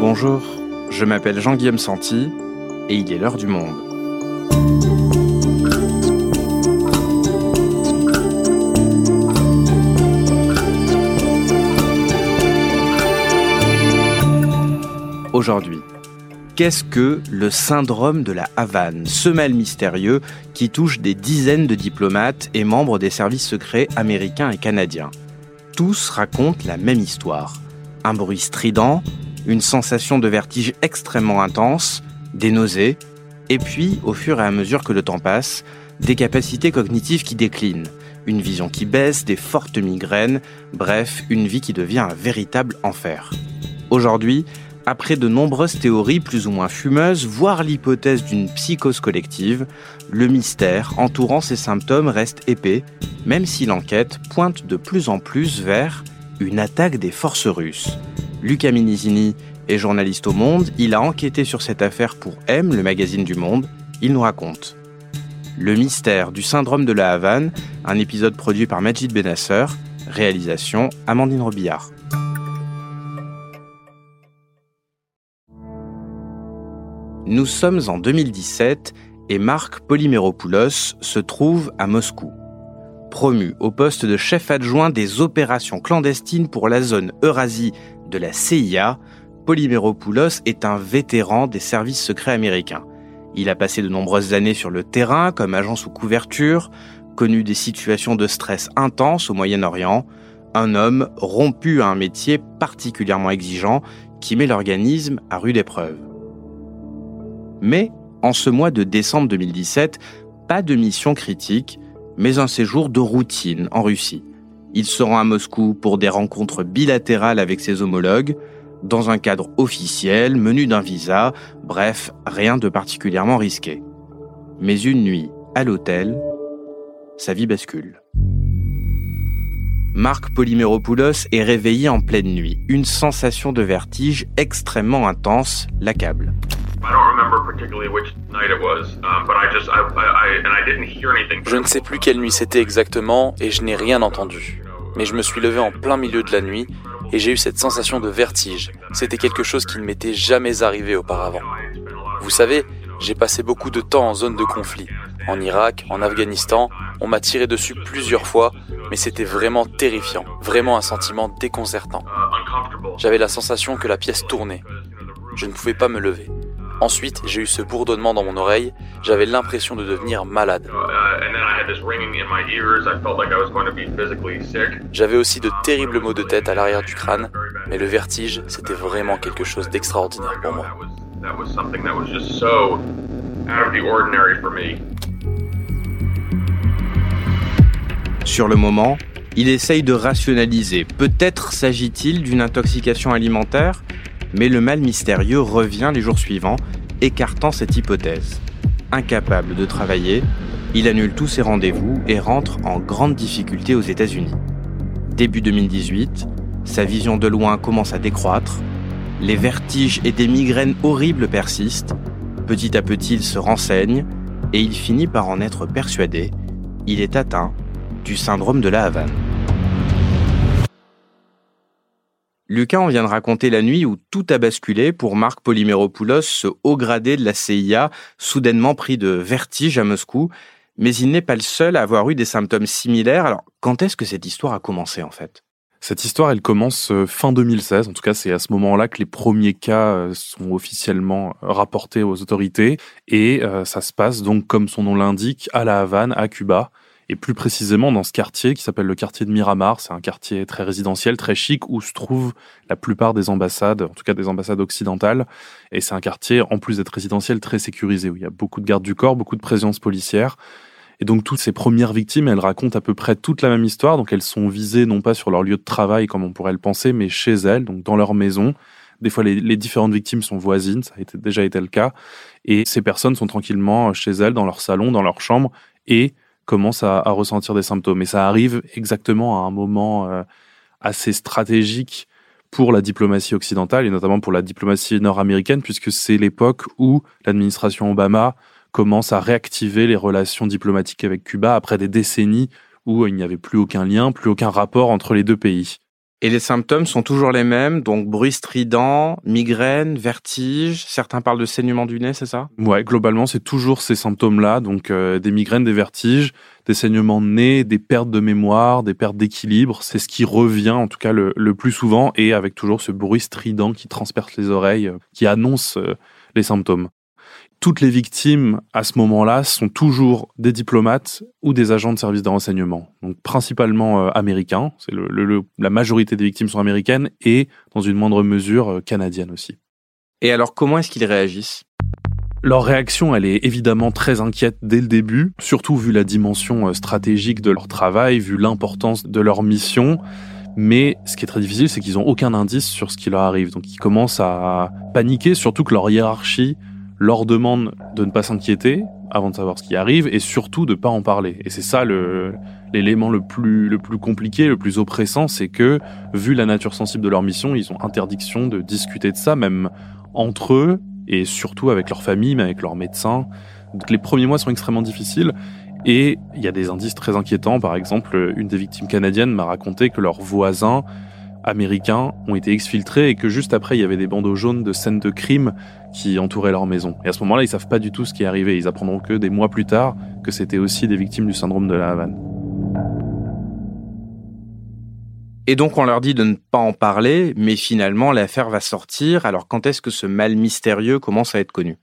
Bonjour, je m'appelle Jean-Guillaume Santi et il est l'heure du monde. Aujourd'hui, qu'est-ce que le syndrome de la Havane, ce mal mystérieux qui touche des dizaines de diplomates et membres des services secrets américains et canadiens? Tous racontent la même histoire. Un bruit strident, une sensation de vertige extrêmement intense, des nausées, et puis, au fur et à mesure que le temps passe, des capacités cognitives qui déclinent, une vision qui baisse, des fortes migraines, bref, une vie qui devient un véritable enfer. Aujourd'hui, après de nombreuses théories plus ou moins fumeuses, voire l'hypothèse d'une psychose collective, le mystère entourant ces symptômes reste épais, même si l'enquête pointe de plus en plus vers une attaque des forces russes. Luca Minizini est journaliste au Monde, il a enquêté sur cette affaire pour M, le magazine du Monde, il nous raconte. Le mystère du syndrome de la Havane, un épisode produit par Majid Benasser, réalisation Amandine Robillard. Nous sommes en 2017 et Marc Polyméropoulos se trouve à Moscou. Promu au poste de chef adjoint des opérations clandestines pour la zone Eurasie de la CIA, Polyméropoulos est un vétéran des services secrets américains. Il a passé de nombreuses années sur le terrain comme agent sous couverture, connu des situations de stress intenses au Moyen-Orient, un homme rompu à un métier particulièrement exigeant qui met l'organisme à rude épreuve. Mais, en ce mois de décembre 2017, pas de mission critique, mais un séjour de routine en Russie. Il se rend à Moscou pour des rencontres bilatérales avec ses homologues, dans un cadre officiel, menu d'un visa, bref, rien de particulièrement risqué. Mais une nuit, à l'hôtel, sa vie bascule. Marc Polyméropoulos est réveillé en pleine nuit. Une sensation de vertige extrêmement intense l'accable. Je ne sais plus quelle nuit c'était exactement et je n'ai rien entendu. Mais je me suis levé en plein milieu de la nuit et j'ai eu cette sensation de vertige. C'était quelque chose qui ne m'était jamais arrivé auparavant. Vous savez, j'ai passé beaucoup de temps en zone de conflit. En Irak, en Afghanistan, on m'a tiré dessus plusieurs fois, mais c'était vraiment terrifiant, vraiment un sentiment déconcertant. J'avais la sensation que la pièce tournait. Je ne pouvais pas me lever. Ensuite, j'ai eu ce bourdonnement dans mon oreille, j'avais l'impression de devenir malade. J'avais aussi de terribles maux de tête à l'arrière du crâne, mais le vertige, c'était vraiment quelque chose d'extraordinaire pour moi. Sur le moment, il essaye de rationaliser. Peut-être s'agit-il d'une intoxication alimentaire mais le mal mystérieux revient les jours suivants, écartant cette hypothèse. Incapable de travailler, il annule tous ses rendez-vous et rentre en grande difficulté aux États-Unis. Début 2018, sa vision de loin commence à décroître, les vertiges et des migraines horribles persistent, petit à petit il se renseigne et il finit par en être persuadé, il est atteint syndrome de la Havane. Lucas, on vient de raconter la nuit où tout a basculé pour Marc Polyméropoulos, ce haut gradé de la CIA, soudainement pris de vertige à Moscou. Mais il n'est pas le seul à avoir eu des symptômes similaires. Alors, quand est-ce que cette histoire a commencé en fait? Cette histoire, elle commence euh, fin 2016. En tout cas, c'est à ce moment-là que les premiers cas euh, sont officiellement euh, rapportés aux autorités. Et ça se passe donc, comme son nom l'indique, à La Havane, à Cuba et plus précisément dans ce quartier qui s'appelle le quartier de Miramar. C'est un quartier très résidentiel, très chic, où se trouvent la plupart des ambassades, en tout cas des ambassades occidentales. Et c'est un quartier, en plus d'être résidentiel, très sécurisé, où il y a beaucoup de gardes du corps, beaucoup de présence policière. Et donc toutes ces premières victimes, elles racontent à peu près toute la même histoire. Donc elles sont visées non pas sur leur lieu de travail comme on pourrait le penser, mais chez elles, donc dans leur maison. Des fois, les, différentes victimes sont voisines, ça a déjà été le cas. Et ces personnes sont tranquillement chez elles, dans leur salon, dans leur chambre, et commence à, ressentir des symptômes. Et ça arrive exactement à un moment euh, assez stratégique pour la diplomatie occidentale et notamment pour la diplomatie nord-américaine, puisque c'est l'époque où l'administration Obama commence à réactiver les relations diplomatiques avec Cuba après des décennies où il n'y avait plus aucun lien, plus aucun rapport entre les deux pays. Et les symptômes sont toujours les mêmes, donc bruit strident, migraine, vertige, certains parlent de saignement du nez, c'est ça? Ouais, globalement, c'est toujours ces symptômes-là, donc euh, des migraines, des vertiges, des saignements de nez, des pertes de mémoire, des pertes d'équilibre, c'est ce qui revient en tout cas le, plus souvent, et avec toujours ce bruit strident qui transperce les oreilles, euh, qui annonce euh, les symptômes toutes les victimes à ce moment-là sont toujours des diplomates ou des agents de service de renseignement, donc principalement euh, américains. C'est le, la majorité des victimes sont américaines et dans une moindre mesure euh, canadiennes aussi. Et alors comment est-ce qu'ils réagissent? Leur réaction, elle est évidemment très inquiète dès le début, surtout vu la dimension euh, stratégique de leur travail, vu l'importance de leur mission. Mais ce qui est très difficile, c'est qu'ils n'ont aucun indice sur ce qui leur arrive. Donc ils commencent à paniquer, surtout que leur hiérarchie leur demande de ne pas s'inquiéter avant de savoir ce qui arrive et surtout de pas en parler. Et c'est ça l'élément le plus, le plus compliqué, le plus oppressant, c'est que, vu la nature sensible de leur mission, ils ont interdiction de discuter de ça, même entre eux, et surtout avec leur famille, mais avec leurs médecins. Donc les premiers mois sont extrêmement difficiles, et il y a des indices très inquiétants. Par exemple, une des victimes canadiennes m'a raconté que leurs voisins américains ont été exfiltrés et que juste après, il y avait des bandeaux jaunes de scènes de crime qui entouraient leur maison. Et à ce moment-là, ils savent pas du tout ce qui est arrivé. Ils apprendront que des mois plus tard que c'était aussi des victimes du syndrome de la Havane. Et donc on leur dit de ne pas en parler, mais finalement l'affaire va sortir. Alors quand est-ce que ce mal mystérieux commence à être connu?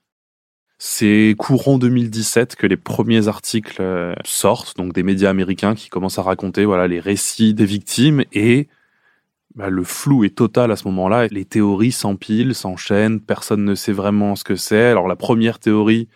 C'est courant 2017 que les premiers articles euh, sortent, donc des médias américains qui commencent à raconter voilà les récits des victimes et bah, le flou est total à ce moment-là. Les théories s'empilent, s'enchaînent, personne ne sait vraiment ce que c'est. Alors la première théorie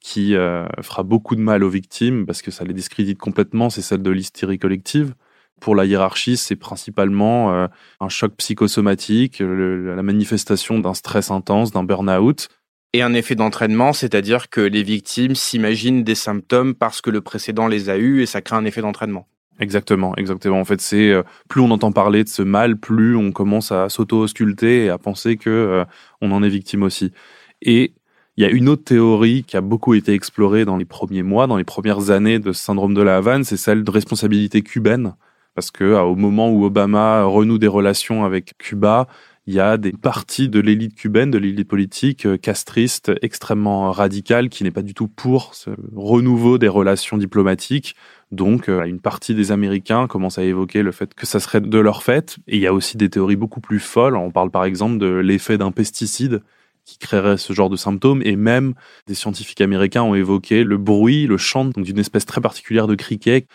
qui euh, fera beaucoup de mal aux victimes, parce que ça les discrédite complètement, c'est celle de l'hystérie collective. Pour la hiérarchie, c'est principalement euh, un choc psychosomatique, la manifestation d'un stress intense, d'un burn-out. Et un effet d'entraînement, c'est-à-dire que les victimes s'imaginent des symptômes parce que le précédent les a eus et ça crée un effet d'entraînement. Exactement, exactement. En fait, c'est euh, plus on entend parler de ce mal, plus on commence à s'auto-ausculter et à penser que euh, on en est victime aussi. Et il y a une autre théorie qui a beaucoup été explorée dans les premiers mois, dans les premières années de ce syndrome de la Havane, c'est celle de responsabilité cubaine. Parce que au moment où Obama renoue des relations avec Cuba, il y a des parties de l'élite cubaine, de l'élite politique euh, castriste, extrêmement radicale, qui n'est pas du tout pour ce renouveau des relations diplomatiques. Donc, euh, une partie des Américains commence à évoquer le fait que ça serait de leur fait. Et il y a aussi des théories beaucoup plus folles. On parle par exemple de l'effet d'un pesticide qui créerait ce genre de symptômes. Et même des scientifiques américains ont évoqué le bruit, le chant d'une espèce très particulière de criquet.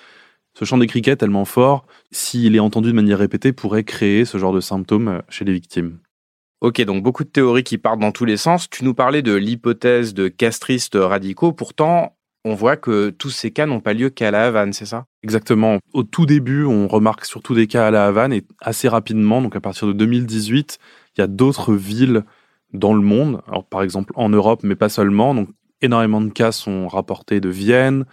Ce chant des criquets tellement fort, s'il est entendu de manière répétée, pourrait créer ce genre de symptômes chez les victimes. Ok, donc beaucoup de théories qui partent dans tous les sens. Tu nous parlais de l'hypothèse de castristes radicaux. Pourtant, on voit que tous ces cas n'ont pas lieu qu'à la Havane, c'est ça? Exactement. Au tout début, on remarque surtout des cas à la Havane et assez rapidement, donc à partir de 2018, il y a d'autres villes dans le monde, alors par exemple en Europe, mais pas seulement. Donc énormément de cas sont rapportés de Vienne,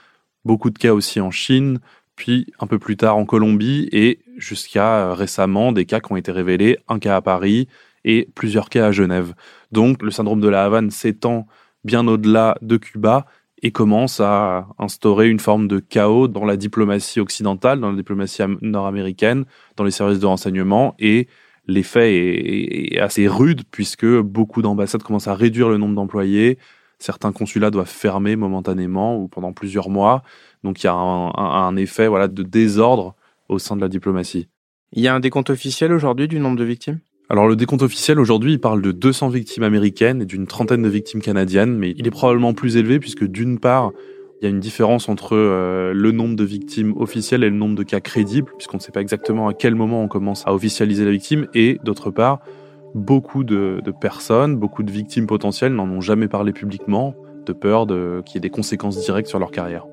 beaucoup de cas aussi en Chine, puis un peu plus tard en Colombie et jusqu'à euh, récemment des cas qui ont été révélés, un cas à Paris et plusieurs cas à Genève. Donc le syndrome de la Havane s'étend bien au-delà de Cuba et commence à instaurer une forme de chaos dans la diplomatie occidentale, dans la diplomatie nord-américaine, dans les services de renseignement. Et l'effet est, assez rude puisque beaucoup d'ambassades commencent à réduire le nombre d'employés. Certains consulats doivent fermer momentanément ou pendant plusieurs mois. Donc il y a un, un effet voilà, de désordre au sein de la diplomatie. Il y a un décompte officiel aujourd'hui du nombre de victimes? Alors le décompte officiel aujourd'hui, il parle de 200 victimes américaines et d'une trentaine de victimes canadiennes, mais il est probablement plus élevé puisque d'une part, il y a une différence entre euh, le nombre de victimes officielles et le nombre de cas crédibles, puisqu'on ne sait pas exactement à quel moment on commence à officialiser la victime, et d'autre part, beaucoup de, de personnes, beaucoup de victimes potentielles n'en ont jamais parlé publiquement, de peur qu'il y ait des conséquences directes sur leur carrière.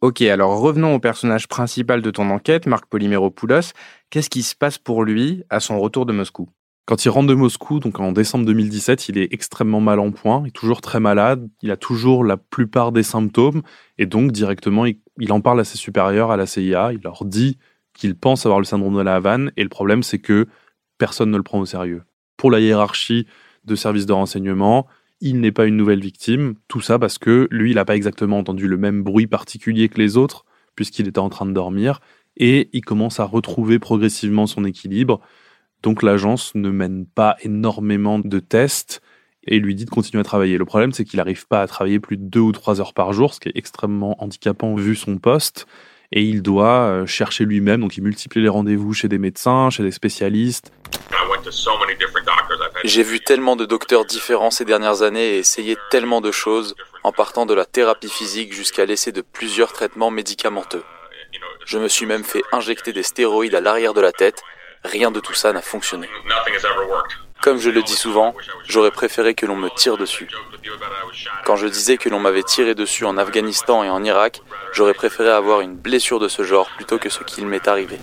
Ok, alors revenons au personnage principal de ton enquête, Marc Polyméropoulos. Qu'est-ce qui se passe pour lui à son retour de Moscou? Quand il rentre de Moscou, donc en décembre 2017, il est extrêmement mal en point, il est toujours très malade, il a toujours la plupart des symptômes, et donc directement, il, en parle à ses supérieurs à la CIA, il leur dit qu'il pense avoir le syndrome de la Havane, et le problème, c'est que personne ne le prend au sérieux. Pour la hiérarchie de services de renseignement, il n'est pas une nouvelle victime. Tout ça parce que lui, il n'a pas exactement entendu le même bruit particulier que les autres, puisqu'il était en train de dormir, et il commence à retrouver progressivement son équilibre. Donc l'agence ne mène pas énormément de tests et lui dit de continuer à travailler. Le problème, c'est qu'il n'arrive pas à travailler plus de deux ou trois heures par jour, ce qui est extrêmement handicapant vu son poste. Et il doit euh, chercher lui-même, donc il multiplie les rendez-vous chez des médecins, chez des spécialistes. J'ai vu tellement de docteurs différents ces dernières années et essayé tellement de choses, en partant de la thérapie physique jusqu'à l'essai de plusieurs traitements médicamenteux. Je me suis même fait injecter des stéroïdes à l'arrière de la tête. Rien de tout ça n'a fonctionné. Comme je le dis souvent, j'aurais préféré que l'on me tire dessus. Quand je disais que l'on m'avait tiré dessus en Afghanistan et en Irak, j'aurais préféré avoir une blessure de ce genre plutôt que ce qu'il m'est arrivé.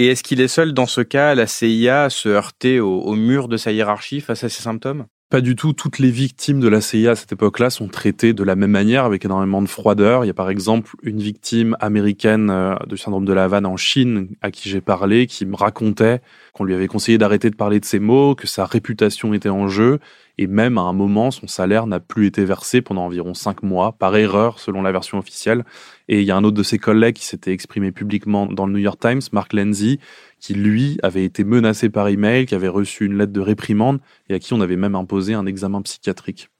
Et est-ce qu'il est seul dans ce cas, la CIA, à se heurter au, mur de sa hiérarchie face à ces symptômes? Pas du tout. Toutes les victimes de la CIA à cette époque-là sont traitées de la même manière, avec énormément de froideur. Il y a par exemple une victime américaine euh, du syndrome de la Havane en Chine à qui j'ai parlé, qui me racontait qu'on lui avait conseillé d'arrêter de parler de ces mots, que sa réputation était en jeu, et même à un moment, son salaire n'a plus été versé pendant environ cinq mois, par erreur selon la version officielle. Et il y a un autre de ses collègues qui s'était exprimé publiquement dans le New York Times, Mark Lenzi, qui lui avait été menacé par email, qui avait reçu une lettre de réprimande et à qui on avait même imposé un examen psychiatrique.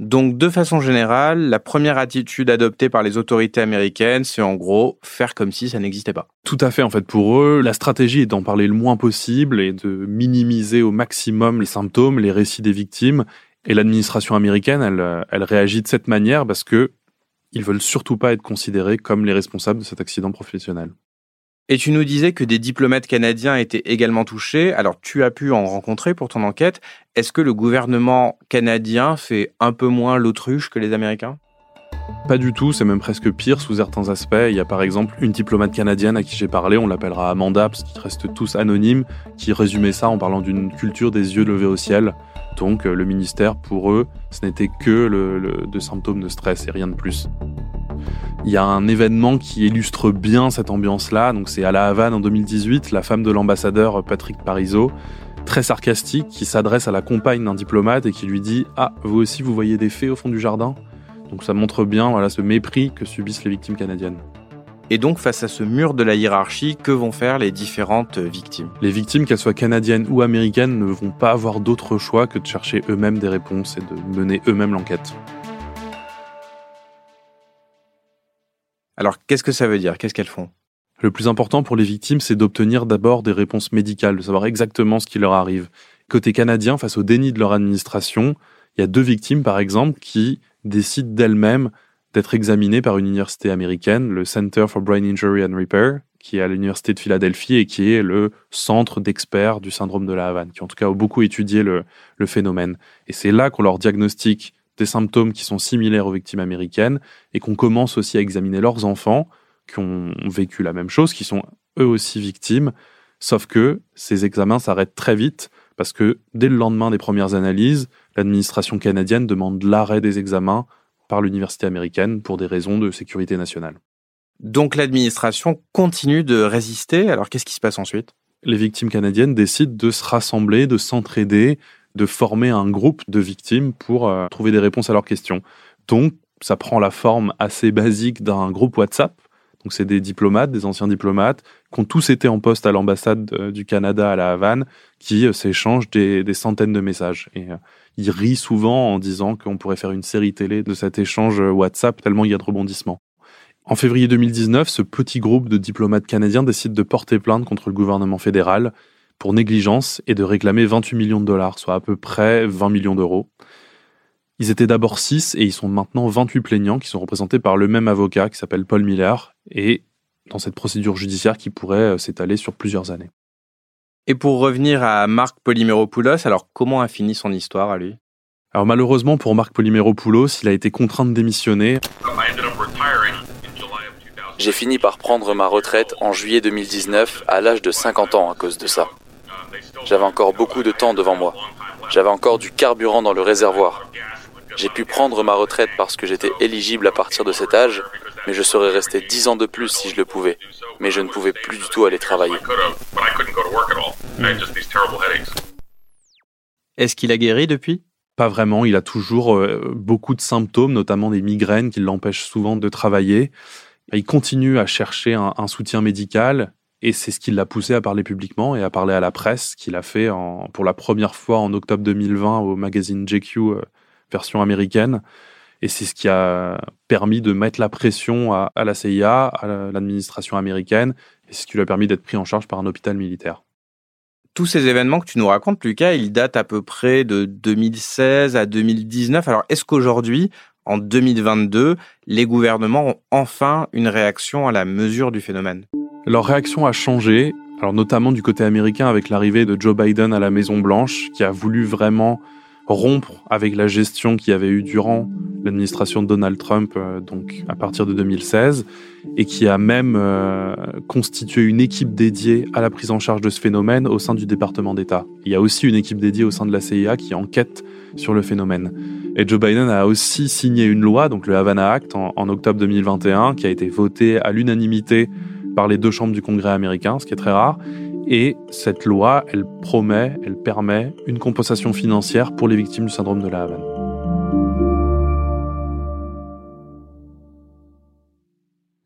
Donc, de façon générale, la première attitude adoptée par les autorités américaines, c'est en gros faire comme si ça n'existait pas. Tout à fait, en fait, pour eux, la stratégie est d'en parler le moins possible et de minimiser au maximum les symptômes, les récits des victimes. Et l'administration américaine, elle, réagit de cette manière parce que ils veulent surtout pas être considérés comme les responsables de cet accident professionnel. Et tu nous disais que des diplomates canadiens étaient également touchés. Alors tu as pu en rencontrer pour ton enquête. Est-ce que le gouvernement canadien fait un peu moins l'autruche que les Américains? Pas du tout, c'est même presque pire sous certains aspects. Il y a par exemple une diplomate canadienne à qui j'ai parlé, on l'appellera Amanda parce qu'ils restent tous anonymes, qui résumait ça en parlant d'une culture des yeux levés au ciel. Donc euh, le ministère, pour eux, ce n'était que le, de symptômes de stress et rien de plus. Il y a un événement qui illustre bien cette ambiance-là. Donc c'est à La Havane en 2018, la femme de l'ambassadeur Patrick Parizeau, très sarcastique, qui s'adresse à la compagne d'un diplomate et qui lui dit Ah, vous aussi vous voyez des fées au fond du jardin? Donc ça montre bien voilà, ce mépris que subissent les victimes canadiennes. Et donc, face à ce mur de la hiérarchie, que vont faire les différentes victimes? Les victimes, qu'elles soient canadiennes ou américaines, ne vont pas avoir d'autre choix que de chercher eux-mêmes des réponses et de mener eux-mêmes l'enquête. Alors, qu'est-ce que ça veut dire? Qu'est-ce qu'elles font? Le plus important pour les victimes, c'est d'obtenir d'abord des réponses médicales, de savoir exactement ce qui leur arrive. Côté canadien, face au déni de leur administration, il y a deux victimes, par exemple, qui décident d'elles-mêmes d'être examinées par une université américaine, le Center for Brain Injury and Repair, qui est à l'université de Philadelphie et qui est le centre d'experts du syndrome de la Havane, qui en tout cas a beaucoup étudié le, le phénomène. Et c'est là qu'on leur diagnostique des symptômes qui sont similaires aux victimes américaines et qu'on commence aussi à examiner leurs enfants qui ont vécu la même chose, qui sont eux aussi victimes, sauf que ces examens s'arrêtent très vite parce que dès le lendemain des premières analyses, l'administration canadienne demande l'arrêt des examens par l'université américaine pour des raisons de sécurité nationale. Donc l'administration continue de résister, alors qu'est-ce qui se passe ensuite? Les victimes canadiennes décident de se rassembler, de s'entraider, de former un groupe de victimes pour euh, trouver des réponses à leurs questions. Donc, ça prend la forme assez basique d'un groupe WhatsApp. Donc, c'est des diplomates, des anciens diplomates, qui ont tous été en poste à l'ambassade euh, du Canada à La Havane, qui euh, s'échangent des, centaines de messages. Et ils rient souvent en disant qu'on pourrait faire une série télé de cet échange WhatsApp, tellement il y a de rebondissements. En février 2019, ce petit groupe de diplomates canadiens décide de porter plainte contre le gouvernement fédéral pour négligence et de réclamer 28 millions de dollars, soit à peu près 20 millions d'euros. Ils étaient d'abord 6 et ils sont maintenant 28 plaignants qui sont représentés par le même avocat qui s'appelle Paul Miller et dans cette procédure judiciaire qui pourrait euh, s'étaler sur plusieurs années. Et pour revenir à Marc Polyméropoulos, alors comment a fini son histoire à lui? Alors malheureusement pour Marc Polyméropoulos, il a été contraint de démissionner. J'ai fini par prendre ma retraite en juillet 2019 à l'âge de 50 ans à cause de ça. J'avais encore beaucoup de temps devant moi. J'avais encore du carburant dans le réservoir. J'ai pu prendre ma retraite parce que j'étais éligible à partir de cet âge, mais je serais resté dix ans de plus si je le pouvais. Mais je ne pouvais plus du tout aller travailler. Est-ce qu'il a guéri depuis? Pas vraiment, il a toujours euh, beaucoup de symptômes, notamment des migraines qui l'empêchent souvent de travailler. Il continue à chercher un, soutien médical et c'est ce qui l'a poussé à parler publiquement et à parler à la presse, qu'il a fait pour la première fois en octobre 2020 au magazine GQ euh, version américaine. Et c'est ce qui a permis de mettre la pression à, à la CIA, à l'administration américaine, et ce qui lui a permis d'être pris en charge par un hôpital militaire tous ces événements que tu nous racontes, Lucas, ils datent à peu près de 2016 à 2019. Alors, est-ce qu'aujourd'hui, en 2022, les gouvernements ont enfin une réaction à la mesure du phénomène? Leur réaction a changé, alors notamment du côté américain avec l'arrivée de Joe Biden à la Maison Blanche, qui a voulu vraiment rompre avec la gestion qu'il y avait eu durant l'administration de Donald Trump, euh, donc à partir de 2016, et qui a même euh, constitué une équipe dédiée à la prise en charge de ce phénomène au sein du département d'État. Il y a aussi une équipe dédiée au sein de la CIA qui enquête sur le phénomène. Et Joe Biden a aussi signé une loi, donc le Havana Act, en, en octobre 2021, qui a été votée à l'unanimité par les deux chambres du Congrès américain, ce qui est très rare, et cette loi, elle promet, elle permet une compensation financière pour les victimes du syndrome de la Havane.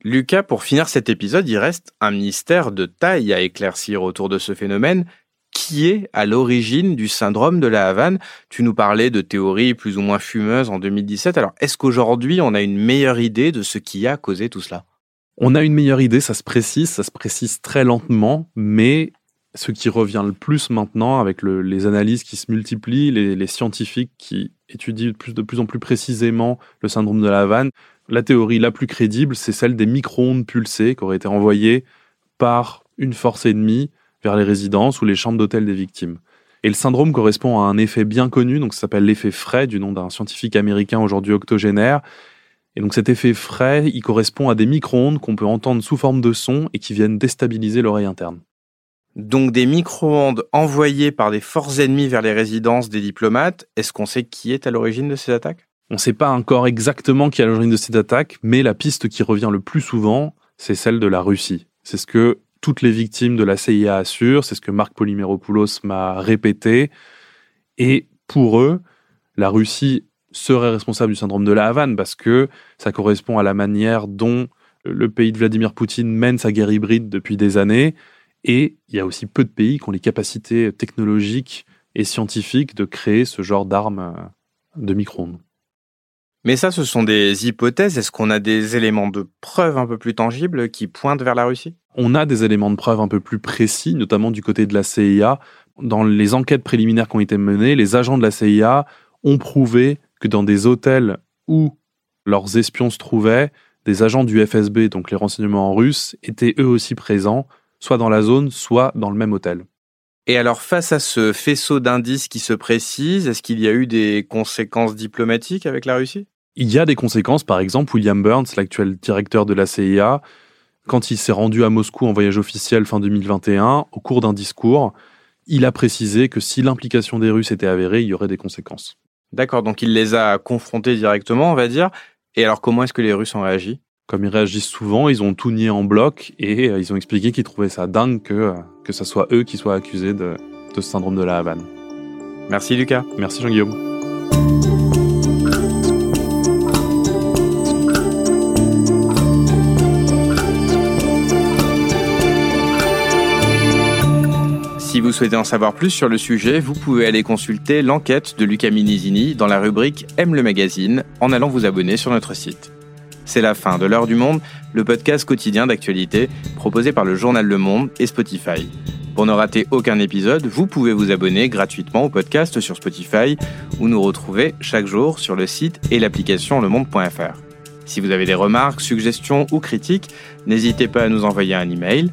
Lucas, pour finir cet épisode, il reste un mystère de taille à éclaircir autour de ce phénomène. Qui est à l'origine du syndrome de la Havane? Tu nous parlais de théories plus ou moins fumeuses en 2017. Alors, est-ce qu'aujourd'hui, on a une meilleure idée de ce qui a causé tout cela? On a une meilleure idée, ça se précise, ça se précise très lentement, mais ce qui revient le plus maintenant avec les analyses qui se multiplient, les, scientifiques qui étudient de plus en plus précisément le syndrome de la Havane, la théorie la plus crédible, c'est celle des micro-ondes pulsées qui auraient été envoyées par une force ennemie vers les résidences ou les chambres d'hôtel des victimes. Et le syndrome correspond à un effet bien connu, donc ça s'appelle l'effet frais, du nom d'un scientifique américain aujourd'hui octogénaire, et donc cet effet frais, il correspond à des micro-ondes qu'on peut entendre sous forme de son et qui viennent déstabiliser l'oreille interne. Donc des micro-ondes envoyées par des forces ennemies vers les résidences des diplomates, est-ce qu'on sait qui est à l'origine de ces attaques? On ne sait pas encore exactement qui est à l'origine de ces attaques, mais la piste qui revient le plus souvent, c'est celle de la Russie. C'est ce que toutes les victimes de la CIA assurent, c'est ce que Marc Polymeropoulos m'a répété. Et pour eux, la Russie serait responsable du syndrome de la Havane parce que ça correspond à la manière dont le pays de Vladimir Poutine mène sa guerre hybride depuis des années. Et il y a aussi peu de pays qui ont les capacités technologiques et scientifiques de créer ce genre d'armes euh, de micro-ondes. Mais ça, ce sont des hypothèses. Est-ce qu'on a des éléments de preuve un peu plus tangibles qui pointent vers la Russie? On a des éléments de preuve un peu plus précis, notamment du côté de la CIA. Dans les enquêtes préliminaires qui ont été menées, les agents de la CIA ont prouvé que dans des hôtels où leurs espions se trouvaient, des agents du FSB, donc les renseignements russes, étaient eux aussi présents, soit dans la zone, soit dans le même hôtel. Et alors, face à ce faisceau d'indices qui se précise, est-ce qu'il y a eu des conséquences diplomatiques avec la Russie? Il y a des conséquences, par exemple, William Burns, l'actuel directeur de la CIA, quand il s'est rendu à Moscou en voyage officiel fin 2021, au cours d'un discours, il a précisé que si l'implication des Russes était avérée, il y aurait des conséquences. D'accord, donc il les a confrontés directement, on va dire. Et alors, comment est-ce que les Russes ont réagi? Comme ils réagissent souvent, ils ont tout nié en bloc et euh, ils ont expliqué qu'ils trouvaient ça dingue que, euh, que ce soit eux qui soient accusés de, de ce syndrome de la Havane. Merci Lucas. Merci Jean-Guillaume. Si vous souhaitez en savoir plus sur le sujet, vous pouvez aller consulter l'enquête de Luca Minisini dans la rubrique Aime le magazine en allant vous abonner sur notre site. C'est la fin de l'heure du monde, le podcast quotidien d'actualité proposé par le journal Le Monde et Spotify. Pour ne rater aucun épisode, vous pouvez vous abonner gratuitement au podcast sur Spotify ou nous retrouver chaque jour sur le site et l'application lemonde.fr. Si vous avez des remarques, suggestions ou critiques, n'hésitez pas à nous envoyer un email